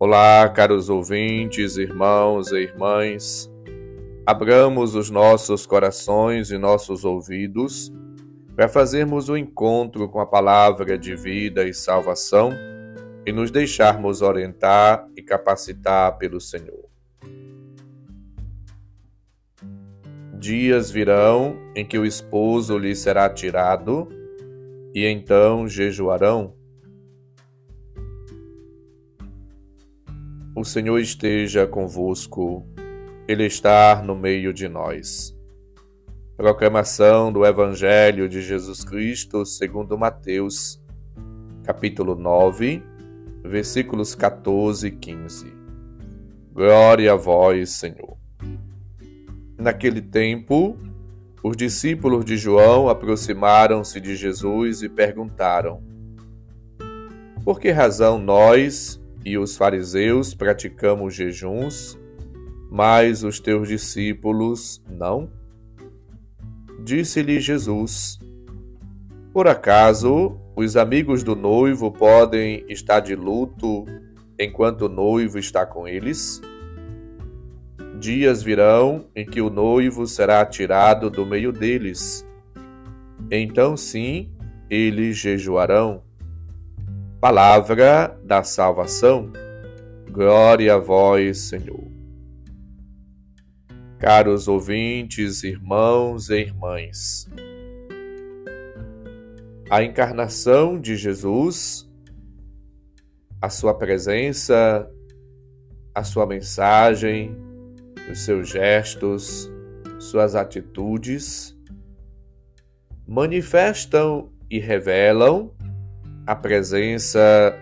Olá, caros ouvintes, irmãos e irmãs. Abramos os nossos corações e nossos ouvidos para fazermos o um encontro com a palavra de vida e salvação e nos deixarmos orientar e capacitar pelo Senhor. Dias virão em que o esposo lhe será tirado, e então jejuarão O Senhor esteja convosco, Ele está no meio de nós. Proclamação do Evangelho de Jesus Cristo segundo Mateus, capítulo 9, versículos 14 e 15. Glória a vós, Senhor. Naquele tempo, os discípulos de João aproximaram-se de Jesus e perguntaram: Por que razão nós e os fariseus praticamos jejuns, mas os teus discípulos não? Disse-lhe Jesus: Por acaso os amigos do noivo podem estar de luto enquanto o noivo está com eles? Dias virão em que o noivo será tirado do meio deles. Então, sim, eles jejuarão. Palavra da salvação. Glória a vós, Senhor. Caros ouvintes, irmãos e irmãs, a encarnação de Jesus, a sua presença, a sua mensagem, os seus gestos, suas atitudes manifestam e revelam a presença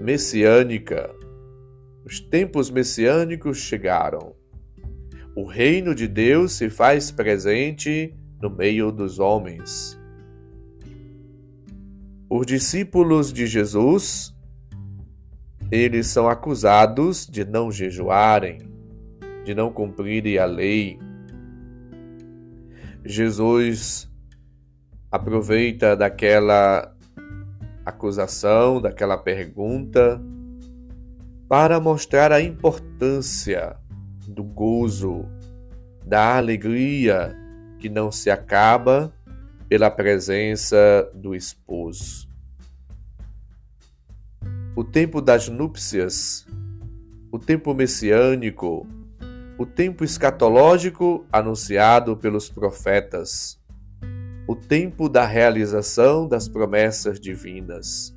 messiânica. Os tempos messiânicos chegaram. O reino de Deus se faz presente no meio dos homens. Os discípulos de Jesus, eles são acusados de não jejuarem, de não cumprirem a lei. Jesus aproveita daquela acusação, daquela pergunta, para mostrar a importância do gozo, da alegria que não se acaba pela presença do esposo. O tempo das núpcias, o tempo messiânico, o tempo escatológico anunciado pelos profetas o tempo da realização das promessas divinas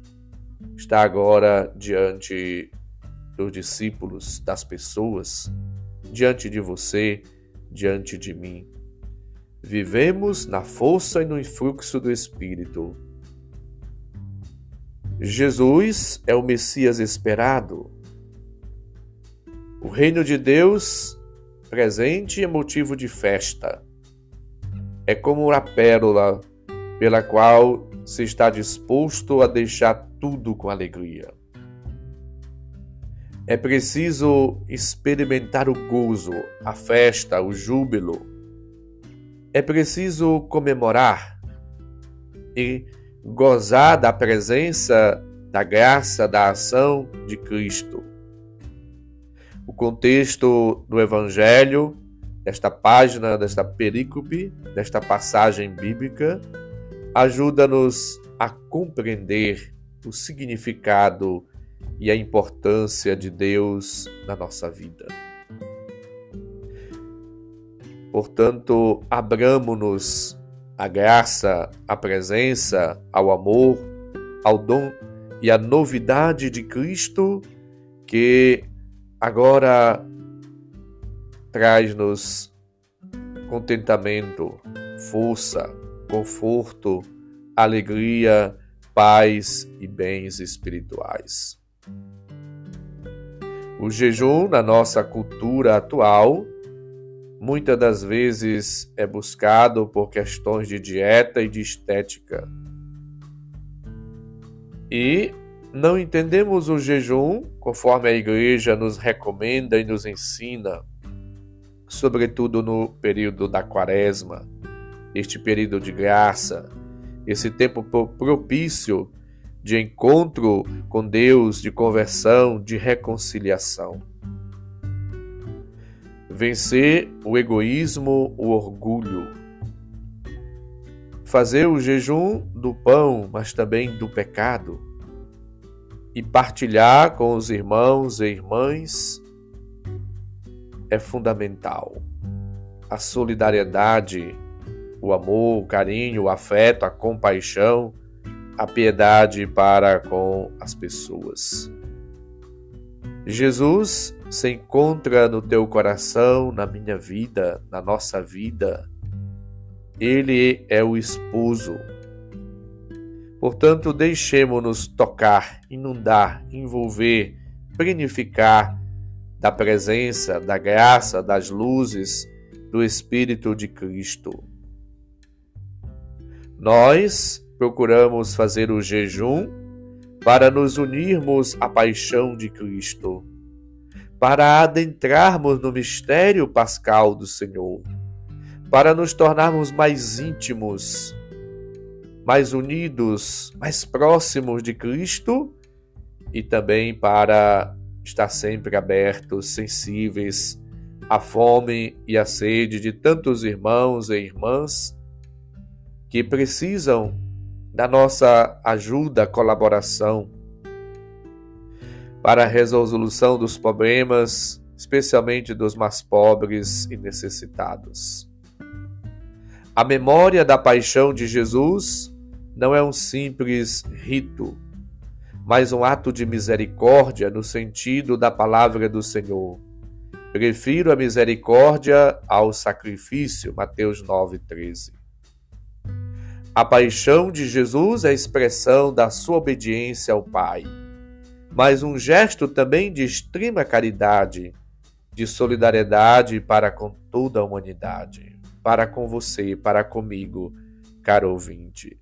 está agora diante dos discípulos, das pessoas, diante de você, diante de mim. Vivemos na força e no influxo do Espírito. Jesus é o Messias esperado. O reino de Deus presente é motivo de festa é como a pérola pela qual se está disposto a deixar tudo com alegria. É preciso experimentar o gozo, a festa, o júbilo. É preciso comemorar e gozar da presença, da graça, da ação de Cristo. O contexto do Evangelho desta página, desta perícope, desta passagem bíblica, ajuda-nos a compreender o significado e a importância de Deus na nossa vida. Portanto, abramos-nos à graça, à presença, ao amor, ao dom e à novidade de Cristo que agora traz-nos contentamento, força, conforto, alegria, paz e bens espirituais. O jejum, na nossa cultura atual, muitas das vezes é buscado por questões de dieta e de estética. E não entendemos o jejum conforme a igreja nos recomenda e nos ensina sobretudo no período da quaresma, este período de graça, esse tempo propício de encontro com Deus, de conversão, de reconciliação. Vencer o egoísmo, o orgulho. Fazer o jejum do pão, mas também do pecado. E partilhar com os irmãos e irmãs é fundamental. A solidariedade, o amor, o carinho, o afeto, a compaixão a piedade para com as pessoas. Jesus se encontra no teu coração, na minha vida, na nossa vida. Ele é o esposo. Portanto, deixemos-nos tocar, inundar, envolver, plenificar da presença, da graça, das luzes do Espírito de Cristo. Nós procuramos fazer o jejum para nos unirmos à paixão de Cristo, para adentrarmos no mistério pascal do Senhor, para nos tornarmos mais íntimos, mais unidos, mais próximos de Cristo e também para estar sempre abertos, sensíveis à fome e à sede de tantos irmãos e irmãs que precisam da nossa ajuda, colaboração para a resolução dos problemas, especialmente dos mais pobres e necessitados. A memória da paixão de Jesus não é um simples rito, mas um ato de misericórdia no sentido da palavra do Senhor. Prefiro a misericórdia ao sacrifício. Mateus 9:13. A paixão de Jesus é a expressão da sua obediência ao Pai, mas um gesto também de extrema caridade, de solidariedade para com toda a humanidade, para com você, para comigo, caro ouvinte.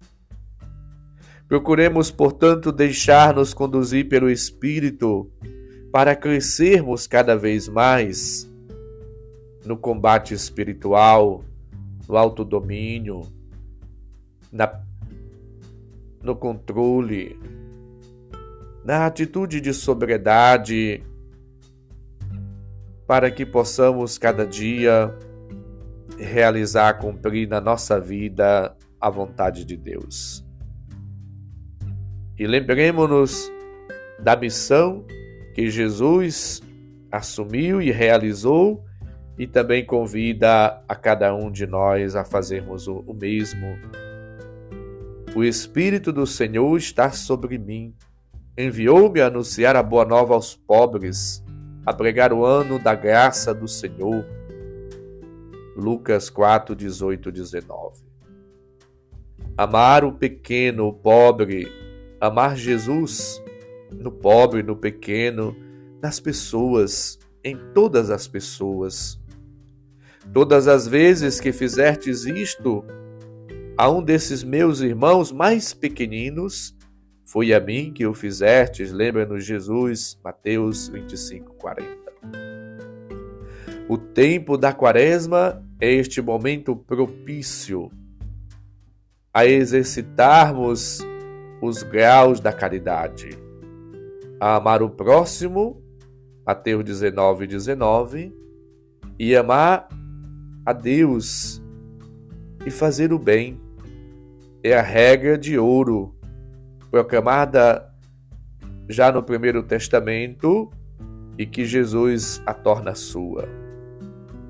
Procuremos, portanto, deixar-nos conduzir pelo Espírito para crescermos cada vez mais no combate espiritual, no autodomínio, na, no controle, na atitude de sobriedade, para que possamos cada dia realizar, cumprir na nossa vida a vontade de Deus. E lembremos-nos da missão que Jesus assumiu e realizou e também convida a cada um de nós a fazermos o, mesmo o Espírito do Senhor está sobre mim. Enviou-me a anunciar a boa nova aos pobres, a pregar o ano da graça do Senhor. Lucas 4, 18, 19. Amar o pequeno, o pobre, amar Jesus no pobre, no pequeno, nas pessoas, em todas as pessoas. Todas as vezes que fizertes isto, a um desses meus irmãos mais pequeninos, foi a mim que o fizestes, lembra-nos Jesus, Mateus 25, 40. O tempo da quaresma é este momento propício a exercitarmos os graus da caridade, a amar o próximo, Mateus 19, 19, e amar a Deus e fazer o bem é a regra de ouro proclamada já no Primeiro Testamento e que Jesus a torna sua.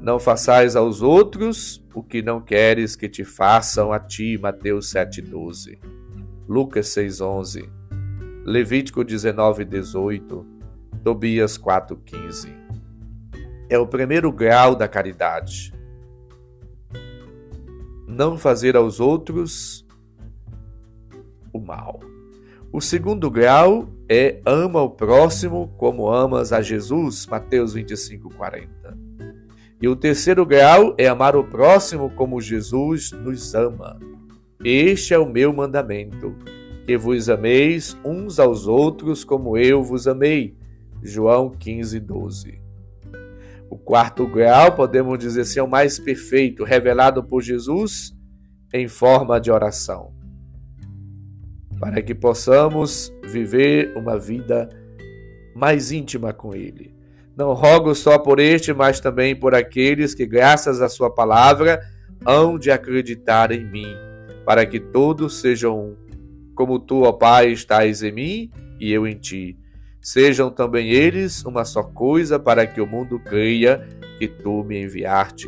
Não façais aos outros o que não queres que te façam a ti, Mateus 7,12. Lucas 6,11. Levítico 19,18. Tobias 4,15. É o primeiro grau da caridade. Não fazer aos outros o mal. O segundo grau é ama o próximo como amas a Jesus, Mateus 25, 40. E o terceiro grau é amar o próximo como Jesus nos ama. Este é o meu mandamento, que vos ameis uns aos outros como eu vos amei. João 15, 12. O quarto grau, podemos dizer assim, é o mais perfeito, revelado por Jesus em forma de oração. para que possamos viver uma vida mais íntima com Ele. Não rogo só por este, mas também por aqueles que, graças à Sua palavra, hão de acreditar em mim, para que todos sejam um. Como tu, ó Pai, estás em mim e eu em ti. Sejam também eles uma só coisa, para que o mundo creia que tu me enviaste.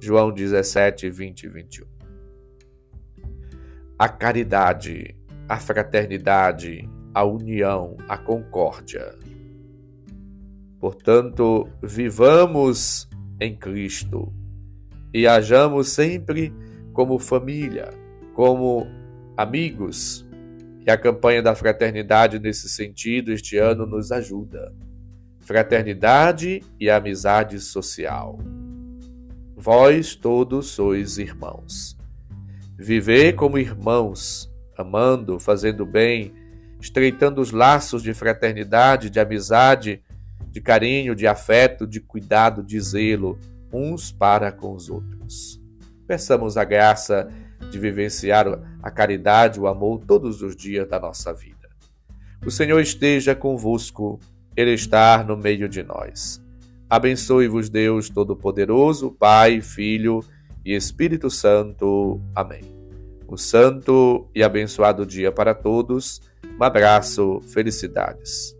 João 17, 20 e 21. A caridade, a fraternidade, a união, a concórdia. Portanto, vivamos em Cristo e hajamos sempre como família, como amigos. E a campanha da fraternidade nesse sentido este ano nos ajuda. Fraternidade e amizade social. Vós todos sois irmãos. Viver como irmãos, amando, fazendo bem, estreitando os laços de fraternidade, de amizade, de carinho, de afeto, de cuidado, de zelo, uns para com os outros. Peçamos a graça de vivenciar a caridade, o amor todos os dias da nossa vida. O Senhor esteja convosco, Ele está no meio de nós. Abençoe-vos, Deus Todo-Poderoso, Pai, Filho e Espírito Santo. Amém. Um santo e abençoado dia para todos. Um abraço, felicidades.